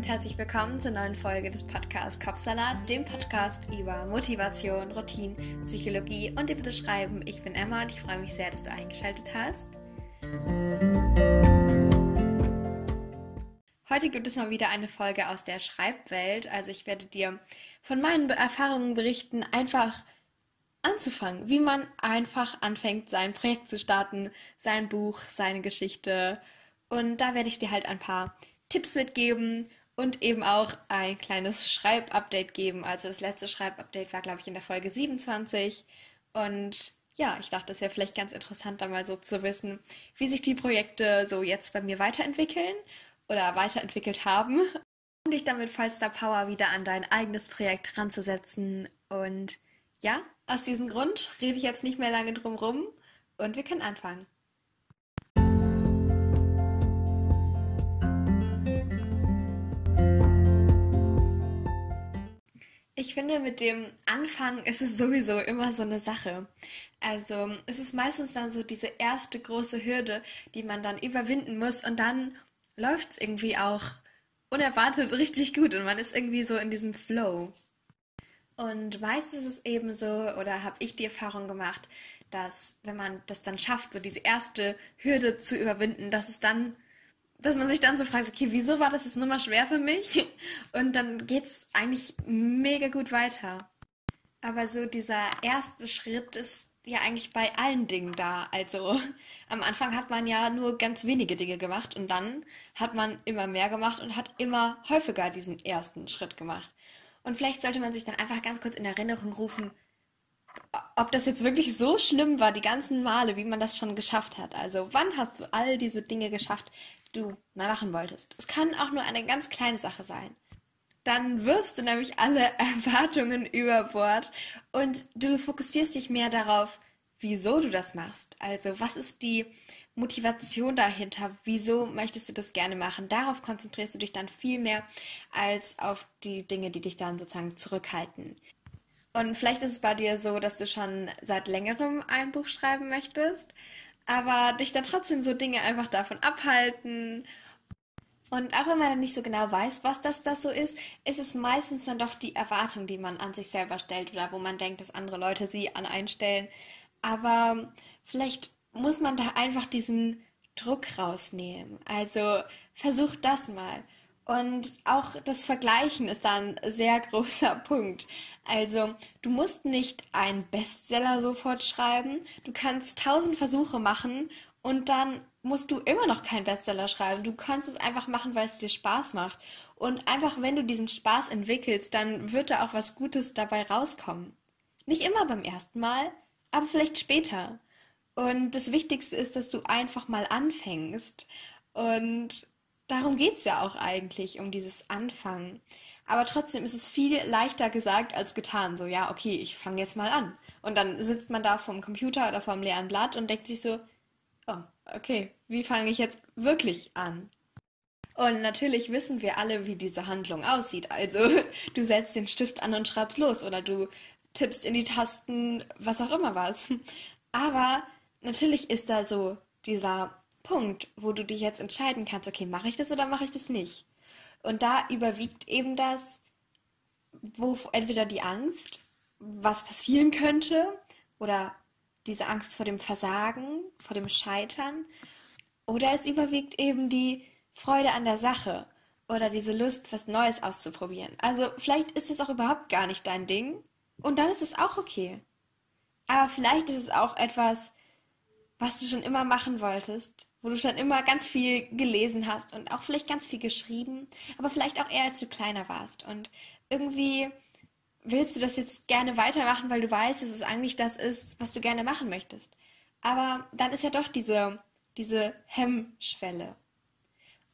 und herzlich willkommen zur neuen Folge des Podcasts Kopfsalat, dem Podcast über Motivation, Routine, Psychologie und über das Schreiben. Ich bin Emma und ich freue mich sehr, dass du eingeschaltet hast. Heute gibt es mal wieder eine Folge aus der Schreibwelt. Also ich werde dir von meinen Erfahrungen berichten, einfach anzufangen, wie man einfach anfängt, sein Projekt zu starten, sein Buch, seine Geschichte. Und da werde ich dir halt ein paar Tipps mitgeben und eben auch ein kleines Schreibupdate geben. Also das letzte Schreibupdate war, glaube ich, in der Folge 27. Und ja, ich dachte, es wäre vielleicht ganz interessant, da mal so zu wissen, wie sich die Projekte so jetzt bei mir weiterentwickeln oder weiterentwickelt haben. Um dich damit Falster Power wieder an dein eigenes Projekt ranzusetzen. Und ja, aus diesem Grund rede ich jetzt nicht mehr lange drum rum und wir können anfangen. Ich finde, mit dem Anfang ist es sowieso immer so eine Sache. Also es ist meistens dann so diese erste große Hürde, die man dann überwinden muss und dann läuft es irgendwie auch unerwartet richtig gut und man ist irgendwie so in diesem Flow. Und meistens ist es eben so, oder habe ich die Erfahrung gemacht, dass wenn man das dann schafft, so diese erste Hürde zu überwinden, dass es dann dass man sich dann so fragt, okay, wieso war das jetzt nur mal schwer für mich? Und dann geht es eigentlich mega gut weiter. Aber so dieser erste Schritt ist ja eigentlich bei allen Dingen da. Also am Anfang hat man ja nur ganz wenige Dinge gemacht und dann hat man immer mehr gemacht und hat immer häufiger diesen ersten Schritt gemacht. Und vielleicht sollte man sich dann einfach ganz kurz in Erinnerung rufen, ob das jetzt wirklich so schlimm war, die ganzen Male, wie man das schon geschafft hat. Also wann hast du all diese Dinge geschafft, du mal machen wolltest. Es kann auch nur eine ganz kleine Sache sein. Dann wirst du nämlich alle Erwartungen über Bord und du fokussierst dich mehr darauf, wieso du das machst. Also was ist die Motivation dahinter? Wieso möchtest du das gerne machen? Darauf konzentrierst du dich dann viel mehr als auf die Dinge, die dich dann sozusagen zurückhalten. Und vielleicht ist es bei dir so, dass du schon seit längerem ein Buch schreiben möchtest aber dich dann trotzdem so Dinge einfach davon abhalten. Und auch wenn man dann nicht so genau weiß, was das, das so ist, ist es meistens dann doch die Erwartung, die man an sich selber stellt oder wo man denkt, dass andere Leute sie an einstellen. Aber vielleicht muss man da einfach diesen Druck rausnehmen. Also versuch das mal. Und auch das Vergleichen ist da ein sehr großer Punkt. Also, du musst nicht einen Bestseller sofort schreiben. Du kannst tausend Versuche machen und dann musst du immer noch keinen Bestseller schreiben. Du kannst es einfach machen, weil es dir Spaß macht. Und einfach, wenn du diesen Spaß entwickelst, dann wird da auch was Gutes dabei rauskommen. Nicht immer beim ersten Mal, aber vielleicht später. Und das Wichtigste ist, dass du einfach mal anfängst. Und darum geht es ja auch eigentlich, um dieses Anfangen. Aber trotzdem ist es viel leichter gesagt als getan. So, ja, okay, ich fange jetzt mal an. Und dann sitzt man da vom Computer oder vom leeren Blatt und denkt sich so, oh, okay, wie fange ich jetzt wirklich an? Und natürlich wissen wir alle, wie diese Handlung aussieht. Also du setzt den Stift an und schreibst los oder du tippst in die Tasten, was auch immer was. Aber natürlich ist da so dieser Punkt, wo du dich jetzt entscheiden kannst, okay, mache ich das oder mache ich das nicht? Und da überwiegt eben das, wo entweder die Angst, was passieren könnte, oder diese Angst vor dem Versagen, vor dem Scheitern, oder es überwiegt eben die Freude an der Sache oder diese Lust, was Neues auszuprobieren. Also vielleicht ist es auch überhaupt gar nicht dein Ding und dann ist es auch okay. Aber vielleicht ist es auch etwas, was du schon immer machen wolltest wo du schon immer ganz viel gelesen hast und auch vielleicht ganz viel geschrieben, aber vielleicht auch eher als du kleiner warst. Und irgendwie willst du das jetzt gerne weitermachen, weil du weißt, dass es eigentlich das ist, was du gerne machen möchtest. Aber dann ist ja doch diese, diese Hemmschwelle.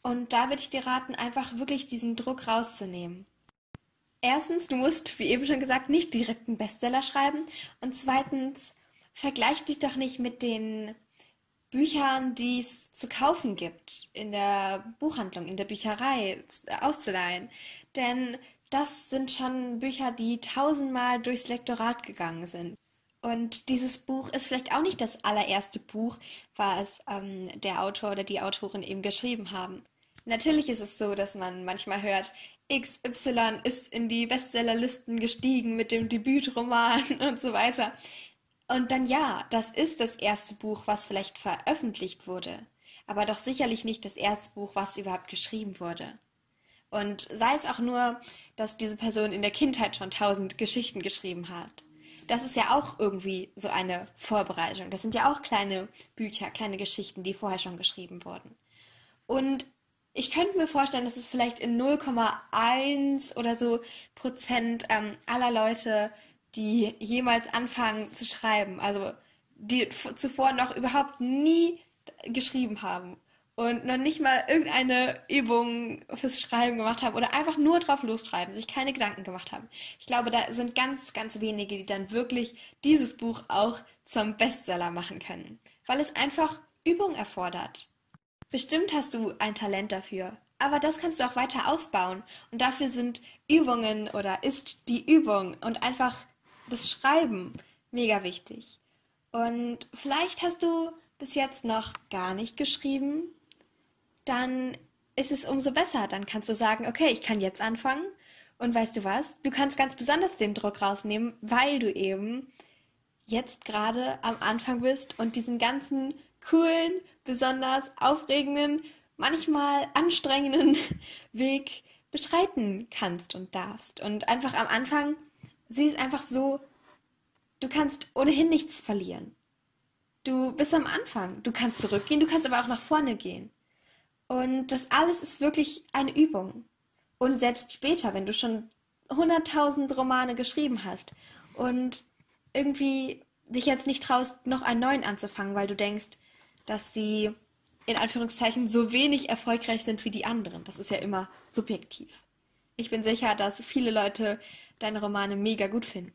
Und da würde ich dir raten, einfach wirklich diesen Druck rauszunehmen. Erstens, du musst, wie eben schon gesagt, nicht direkt einen Bestseller schreiben. Und zweitens, vergleich dich doch nicht mit den Büchern, die es zu kaufen gibt, in der Buchhandlung, in der Bücherei auszuleihen. Denn das sind schon Bücher, die tausendmal durchs Lektorat gegangen sind. Und dieses Buch ist vielleicht auch nicht das allererste Buch, was ähm, der Autor oder die Autorin eben geschrieben haben. Natürlich ist es so, dass man manchmal hört, XY ist in die Bestsellerlisten gestiegen mit dem Debütroman und so weiter. Und dann ja, das ist das erste Buch, was vielleicht veröffentlicht wurde, aber doch sicherlich nicht das erste Buch, was überhaupt geschrieben wurde. Und sei es auch nur, dass diese Person in der Kindheit schon tausend Geschichten geschrieben hat. Das ist ja auch irgendwie so eine Vorbereitung. Das sind ja auch kleine Bücher, kleine Geschichten, die vorher schon geschrieben wurden. Und ich könnte mir vorstellen, dass es vielleicht in 0,1 oder so Prozent ähm, aller Leute, die jemals anfangen zu schreiben, also die zuvor noch überhaupt nie geschrieben haben und noch nicht mal irgendeine Übung fürs Schreiben gemacht haben oder einfach nur drauf losschreiben, sich keine Gedanken gemacht haben. Ich glaube, da sind ganz, ganz wenige, die dann wirklich dieses Buch auch zum Bestseller machen können, weil es einfach Übung erfordert. Bestimmt hast du ein Talent dafür, aber das kannst du auch weiter ausbauen. Und dafür sind Übungen oder ist die Übung und einfach das Schreiben mega wichtig. Und vielleicht hast du bis jetzt noch gar nicht geschrieben, dann ist es umso besser. Dann kannst du sagen, okay, ich kann jetzt anfangen. Und weißt du was? Du kannst ganz besonders den Druck rausnehmen, weil du eben jetzt gerade am Anfang bist und diesen ganzen coolen, besonders aufregenden, manchmal anstrengenden Weg beschreiten kannst und darfst. Und einfach am Anfang sieh es einfach so, du kannst ohnehin nichts verlieren. Du bist am Anfang. Du kannst zurückgehen, du kannst aber auch nach vorne gehen. Und das alles ist wirklich eine Übung. Und selbst später, wenn du schon hunderttausend Romane geschrieben hast und irgendwie dich jetzt nicht traust, noch einen neuen anzufangen, weil du denkst, dass sie in Anführungszeichen so wenig erfolgreich sind wie die anderen. Das ist ja immer subjektiv. Ich bin sicher, dass viele Leute deine Romane mega gut finden.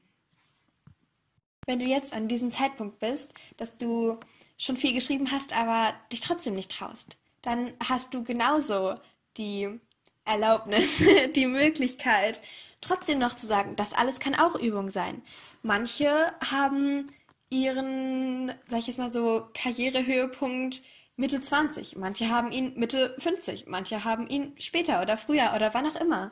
Wenn du jetzt an diesem Zeitpunkt bist, dass du schon viel geschrieben hast, aber dich trotzdem nicht traust, dann hast du genauso die Erlaubnis, die Möglichkeit, trotzdem noch zu sagen, das alles kann auch Übung sein. Manche haben ihren, sag ich jetzt mal so, Karrierehöhepunkt Mitte 20, manche haben ihn Mitte 50, manche haben ihn später oder früher oder wann auch immer.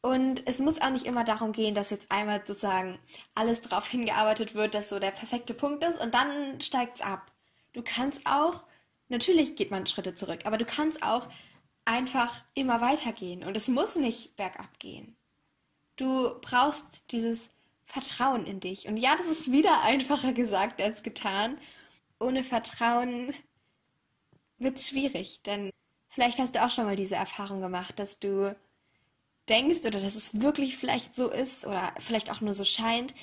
Und es muss auch nicht immer darum gehen, dass jetzt einmal sozusagen alles darauf hingearbeitet wird, dass so der perfekte Punkt ist und dann steigt es ab. Du kannst auch, natürlich geht man Schritte zurück, aber du kannst auch einfach immer weitergehen und es muss nicht bergab gehen. Du brauchst dieses Vertrauen in dich. Und ja, das ist wieder einfacher gesagt als getan. Ohne Vertrauen wird es schwierig, denn vielleicht hast du auch schon mal diese Erfahrung gemacht, dass du denkst oder dass es wirklich vielleicht so ist oder vielleicht auch nur so scheint,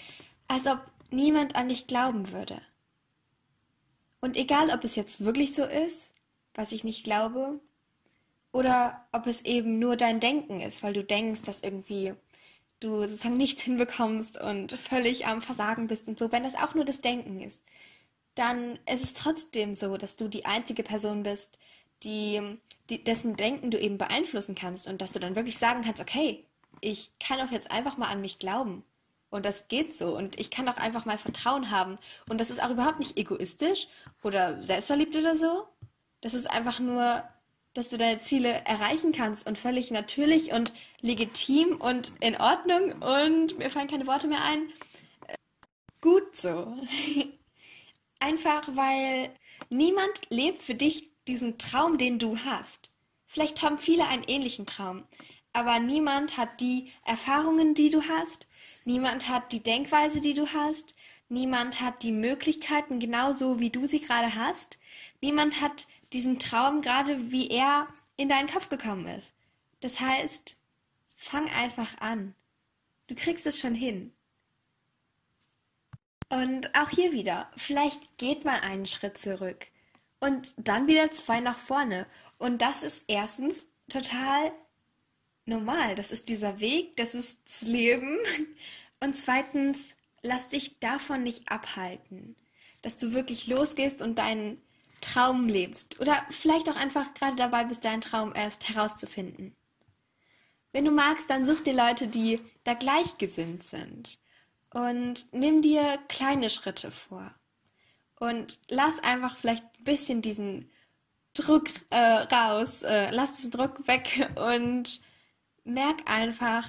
als ob niemand an dich glauben würde. Und egal, ob es jetzt wirklich so ist, was ich nicht glaube, oder ob es eben nur dein Denken ist, weil du denkst, dass irgendwie du sozusagen nichts hinbekommst und völlig am Versagen bist und so, wenn das auch nur das Denken ist, dann ist es trotzdem so, dass du die einzige Person bist, die, die dessen Denken du eben beeinflussen kannst und dass du dann wirklich sagen kannst, okay, ich kann auch jetzt einfach mal an mich glauben. Und das geht so. Und ich kann auch einfach mal Vertrauen haben. Und das ist auch überhaupt nicht egoistisch oder selbstverliebt oder so. Das ist einfach nur dass du deine Ziele erreichen kannst und völlig natürlich und legitim und in Ordnung und mir fallen keine Worte mehr ein. Gut so. Einfach weil niemand lebt für dich diesen Traum, den du hast. Vielleicht haben viele einen ähnlichen Traum, aber niemand hat die Erfahrungen, die du hast. Niemand hat die Denkweise, die du hast. Niemand hat die Möglichkeiten genauso, wie du sie gerade hast. Niemand hat diesen Traum gerade, wie er in deinen Kopf gekommen ist. Das heißt, fang einfach an. Du kriegst es schon hin. Und auch hier wieder, vielleicht geht mal einen Schritt zurück und dann wieder zwei nach vorne. Und das ist erstens total normal. Das ist dieser Weg, das ist das Leben. Und zweitens, lass dich davon nicht abhalten, dass du wirklich losgehst und deinen Traum lebst oder vielleicht auch einfach gerade dabei bist, deinen Traum erst herauszufinden. Wenn du magst, dann such dir Leute, die da gleichgesinnt sind und nimm dir kleine Schritte vor und lass einfach vielleicht ein bisschen diesen Druck äh, raus, äh, lass diesen Druck weg und merk einfach,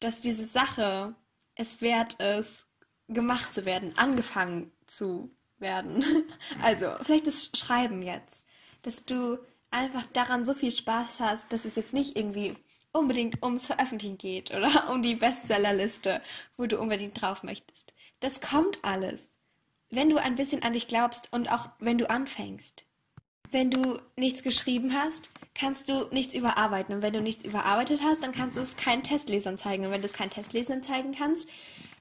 dass diese Sache es wert ist, gemacht zu werden, angefangen zu werden. Also, vielleicht das Schreiben jetzt, dass du einfach daran so viel Spaß hast, dass es jetzt nicht irgendwie unbedingt ums Veröffentlichen geht oder um die Bestsellerliste, wo du unbedingt drauf möchtest. Das kommt alles, wenn du ein bisschen an dich glaubst und auch wenn du anfängst. Wenn du nichts geschrieben hast, kannst du nichts überarbeiten. Und wenn du nichts überarbeitet hast, dann kannst du es keinen Testlesern zeigen. Und wenn du es keinen Testlesern zeigen kannst,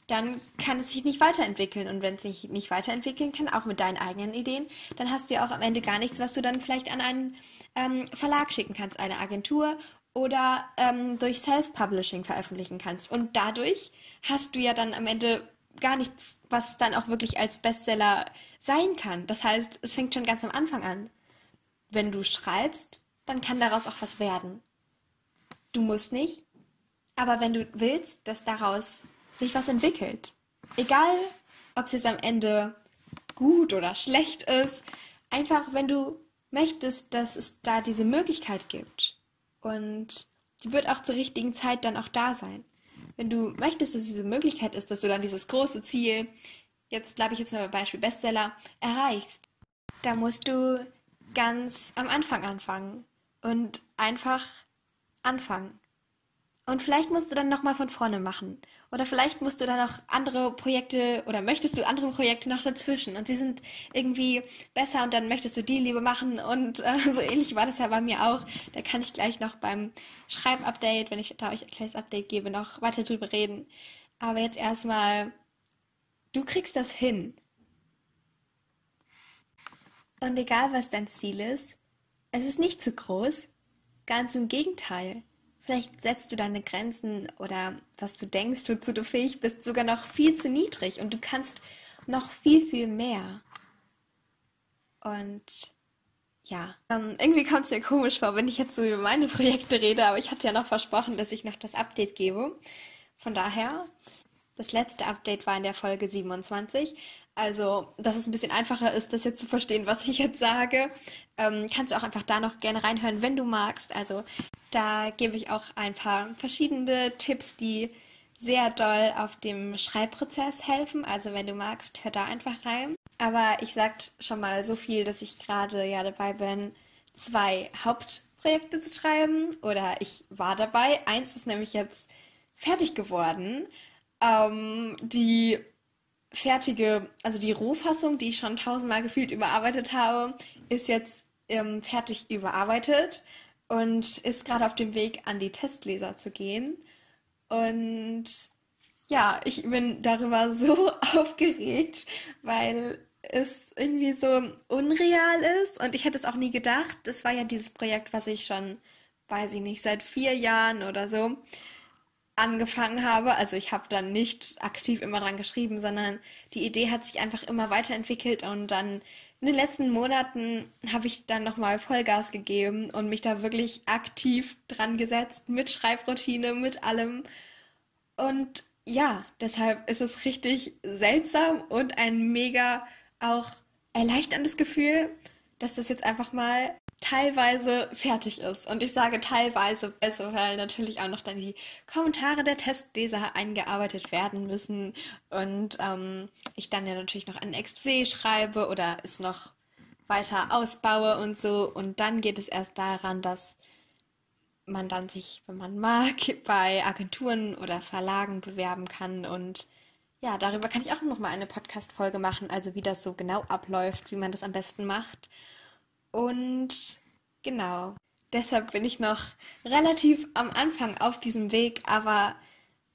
dann kann es sich nicht weiterentwickeln. Und wenn es sich nicht weiterentwickeln kann, auch mit deinen eigenen Ideen, dann hast du ja auch am Ende gar nichts, was du dann vielleicht an einen ähm, Verlag schicken kannst, eine Agentur oder ähm, durch Self-Publishing veröffentlichen kannst. Und dadurch hast du ja dann am Ende gar nichts, was dann auch wirklich als Bestseller sein kann. Das heißt, es fängt schon ganz am Anfang an. Wenn du schreibst, dann kann daraus auch was werden. Du musst nicht, aber wenn du willst, dass daraus sich was entwickelt, egal ob es jetzt am Ende gut oder schlecht ist, einfach wenn du möchtest, dass es da diese Möglichkeit gibt und die wird auch zur richtigen Zeit dann auch da sein. Wenn du möchtest, dass diese Möglichkeit ist, dass du dann dieses große Ziel, jetzt bleibe ich jetzt mal beim Beispiel Bestseller, erreichst, da musst du ganz am Anfang anfangen und einfach anfangen. Und vielleicht musst du dann nochmal von vorne machen. Oder vielleicht musst du dann noch andere Projekte oder möchtest du andere Projekte noch dazwischen und sie sind irgendwie besser und dann möchtest du die lieber machen und äh, so ähnlich war das ja bei mir auch. Da kann ich gleich noch beim Schreibupdate, wenn ich da euch ein kleines Update gebe, noch weiter drüber reden. Aber jetzt erstmal, du kriegst das hin. Und egal was dein Ziel ist, es ist nicht zu groß, ganz im Gegenteil. Vielleicht setzt du deine Grenzen oder was du denkst, wozu du fähig bist, sogar noch viel zu niedrig und du kannst noch viel, viel mehr. Und ja, ähm, irgendwie kommt es mir komisch vor, wenn ich jetzt so über meine Projekte rede, aber ich hatte ja noch versprochen, dass ich noch das Update gebe. Von daher, das letzte Update war in der Folge 27. Also, dass es ein bisschen einfacher ist, das jetzt zu verstehen, was ich jetzt sage, ähm, kannst du auch einfach da noch gerne reinhören, wenn du magst. Also, da gebe ich auch ein paar verschiedene Tipps, die sehr doll auf dem Schreibprozess helfen. Also, wenn du magst, hör da einfach rein. Aber ich sag schon mal so viel, dass ich gerade ja dabei bin, zwei Hauptprojekte zu schreiben. Oder ich war dabei. Eins ist nämlich jetzt fertig geworden. Ähm, die fertige, also die Rohfassung, die ich schon tausendmal gefühlt überarbeitet habe, ist jetzt ähm, fertig überarbeitet und ist gerade auf dem Weg an die Testleser zu gehen. Und ja, ich bin darüber so aufgeregt, weil es irgendwie so unreal ist und ich hätte es auch nie gedacht. Das war ja dieses Projekt, was ich schon, weiß ich nicht, seit vier Jahren oder so angefangen habe. Also ich habe dann nicht aktiv immer dran geschrieben, sondern die Idee hat sich einfach immer weiterentwickelt und dann in den letzten Monaten habe ich dann nochmal Vollgas gegeben und mich da wirklich aktiv dran gesetzt mit Schreibroutine, mit allem. Und ja, deshalb ist es richtig seltsam und ein mega auch erleichterndes Gefühl, dass das jetzt einfach mal teilweise fertig ist. Und ich sage teilweise, weil natürlich auch noch dann die Kommentare der Testleser eingearbeitet werden müssen und ähm, ich dann ja natürlich noch ein Exposé schreibe oder es noch weiter ausbaue und so. Und dann geht es erst daran, dass man dann sich, wenn man mag, bei Agenturen oder Verlagen bewerben kann und ja, darüber kann ich auch noch mal eine Podcast-Folge machen, also wie das so genau abläuft, wie man das am besten macht. Und genau, deshalb bin ich noch relativ am Anfang auf diesem Weg, aber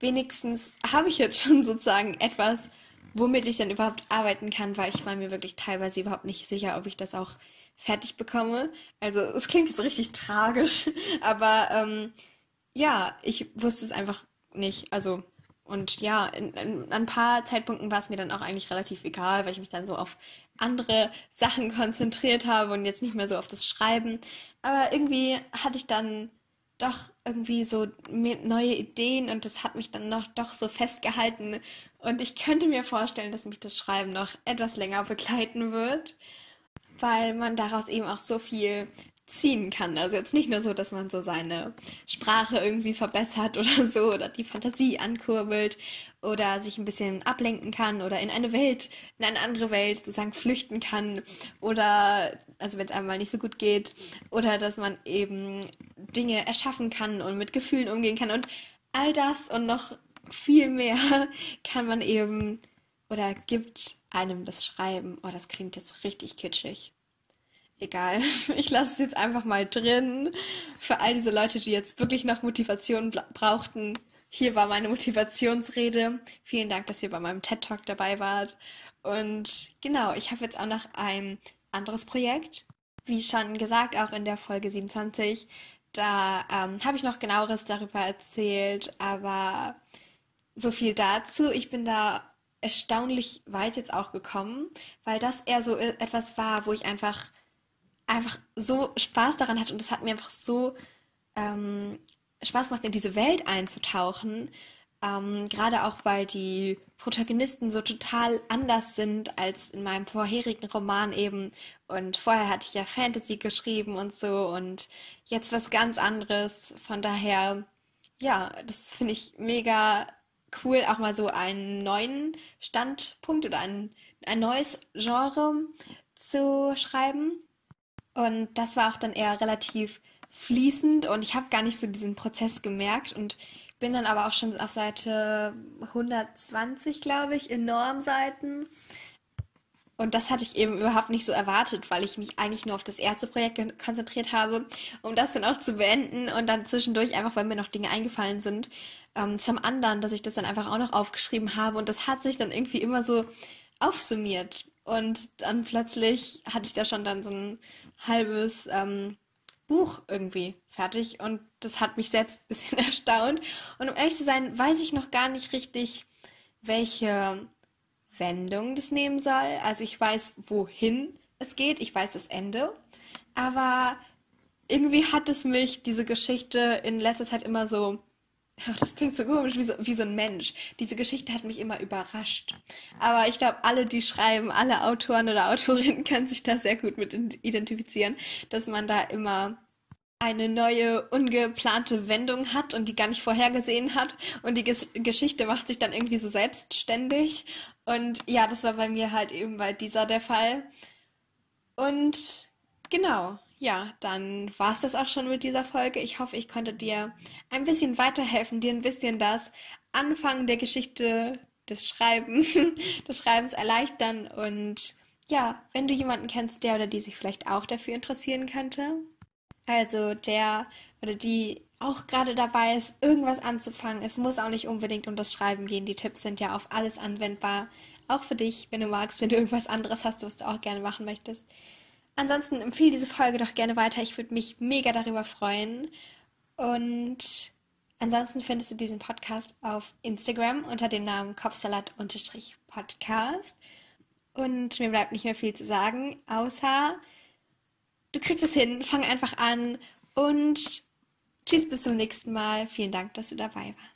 wenigstens habe ich jetzt schon sozusagen etwas, womit ich dann überhaupt arbeiten kann, weil ich war mir wirklich teilweise überhaupt nicht sicher, ob ich das auch fertig bekomme. Also es klingt jetzt richtig tragisch, aber ähm, ja, ich wusste es einfach nicht. Also und ja, in, in, ein paar Zeitpunkten war es mir dann auch eigentlich relativ egal, weil ich mich dann so auf andere Sachen konzentriert habe und jetzt nicht mehr so auf das Schreiben. Aber irgendwie hatte ich dann doch irgendwie so neue Ideen und das hat mich dann noch doch so festgehalten. Und ich könnte mir vorstellen, dass mich das Schreiben noch etwas länger begleiten wird. weil man daraus eben auch so viel ziehen kann. Also jetzt nicht nur so, dass man so seine Sprache irgendwie verbessert oder so oder die Fantasie ankurbelt oder sich ein bisschen ablenken kann oder in eine Welt, in eine andere Welt sozusagen flüchten kann oder also wenn es einmal nicht so gut geht oder dass man eben Dinge erschaffen kann und mit Gefühlen umgehen kann und all das und noch viel mehr kann man eben oder gibt einem das Schreiben. Oh, das klingt jetzt richtig kitschig egal. Ich lasse es jetzt einfach mal drin. Für all diese Leute, die jetzt wirklich noch Motivation brauchten. Hier war meine Motivationsrede. Vielen Dank, dass ihr bei meinem TED Talk dabei wart. Und genau, ich habe jetzt auch noch ein anderes Projekt. Wie schon gesagt, auch in der Folge 27. Da ähm, habe ich noch genaueres darüber erzählt, aber so viel dazu. Ich bin da erstaunlich weit jetzt auch gekommen, weil das eher so e-, etwas war, wo ich einfach einfach so Spaß daran hat und es hat mir einfach so ähm, Spaß gemacht, in diese Welt einzutauchen. Ähm, Gerade auch, weil die Protagonisten so total anders sind als in meinem vorherigen Roman eben. Und vorher hatte ich ja Fantasy geschrieben und so und jetzt was ganz anderes. Von daher, ja, das finde ich mega cool, auch mal so einen neuen Standpunkt oder ein, ein neues Genre zu schreiben. Und das war auch dann eher relativ fließend und ich habe gar nicht so diesen Prozess gemerkt und bin dann aber auch schon auf Seite 120, glaube ich, in Normseiten. Und das hatte ich eben überhaupt nicht so erwartet, weil ich mich eigentlich nur auf das erste Projekt konzentriert habe, um das dann auch zu beenden und dann zwischendurch einfach, weil mir noch Dinge eingefallen sind, ähm, zum anderen, dass ich das dann einfach auch noch aufgeschrieben habe und das hat sich dann irgendwie immer so aufsummiert. Und dann plötzlich hatte ich da schon dann so ein halbes ähm, Buch irgendwie fertig und das hat mich selbst ein bisschen erstaunt. Und um ehrlich zu sein, weiß ich noch gar nicht richtig, welche Wendung das nehmen soll. Also ich weiß, wohin es geht, ich weiß das Ende, aber irgendwie hat es mich, diese Geschichte in letzter Zeit immer so das klingt so komisch, wie so, wie so ein Mensch. Diese Geschichte hat mich immer überrascht. Aber ich glaube, alle, die schreiben, alle Autoren oder Autorinnen können sich da sehr gut mit identifizieren, dass man da immer eine neue, ungeplante Wendung hat und die gar nicht vorhergesehen hat. Und die Ges Geschichte macht sich dann irgendwie so selbstständig. Und ja, das war bei mir halt eben bei dieser der Fall. Und genau, ja, dann war es das auch schon mit dieser Folge. Ich hoffe, ich konnte dir ein bisschen weiterhelfen, dir ein bisschen das Anfangen der Geschichte des Schreibens, des Schreibens erleichtern. Und ja, wenn du jemanden kennst, der oder die sich vielleicht auch dafür interessieren könnte, also der oder die auch gerade dabei ist, irgendwas anzufangen. Es muss auch nicht unbedingt um das Schreiben gehen. Die Tipps sind ja auf alles anwendbar. Auch für dich, wenn du magst, wenn du irgendwas anderes hast, was du auch gerne machen möchtest. Ansonsten empfehle diese Folge doch gerne weiter. Ich würde mich mega darüber freuen. Und ansonsten findest du diesen Podcast auf Instagram unter dem Namen Kopfsalat-Podcast. Und mir bleibt nicht mehr viel zu sagen, außer du kriegst es hin, fang einfach an und tschüss bis zum nächsten Mal. Vielen Dank, dass du dabei warst.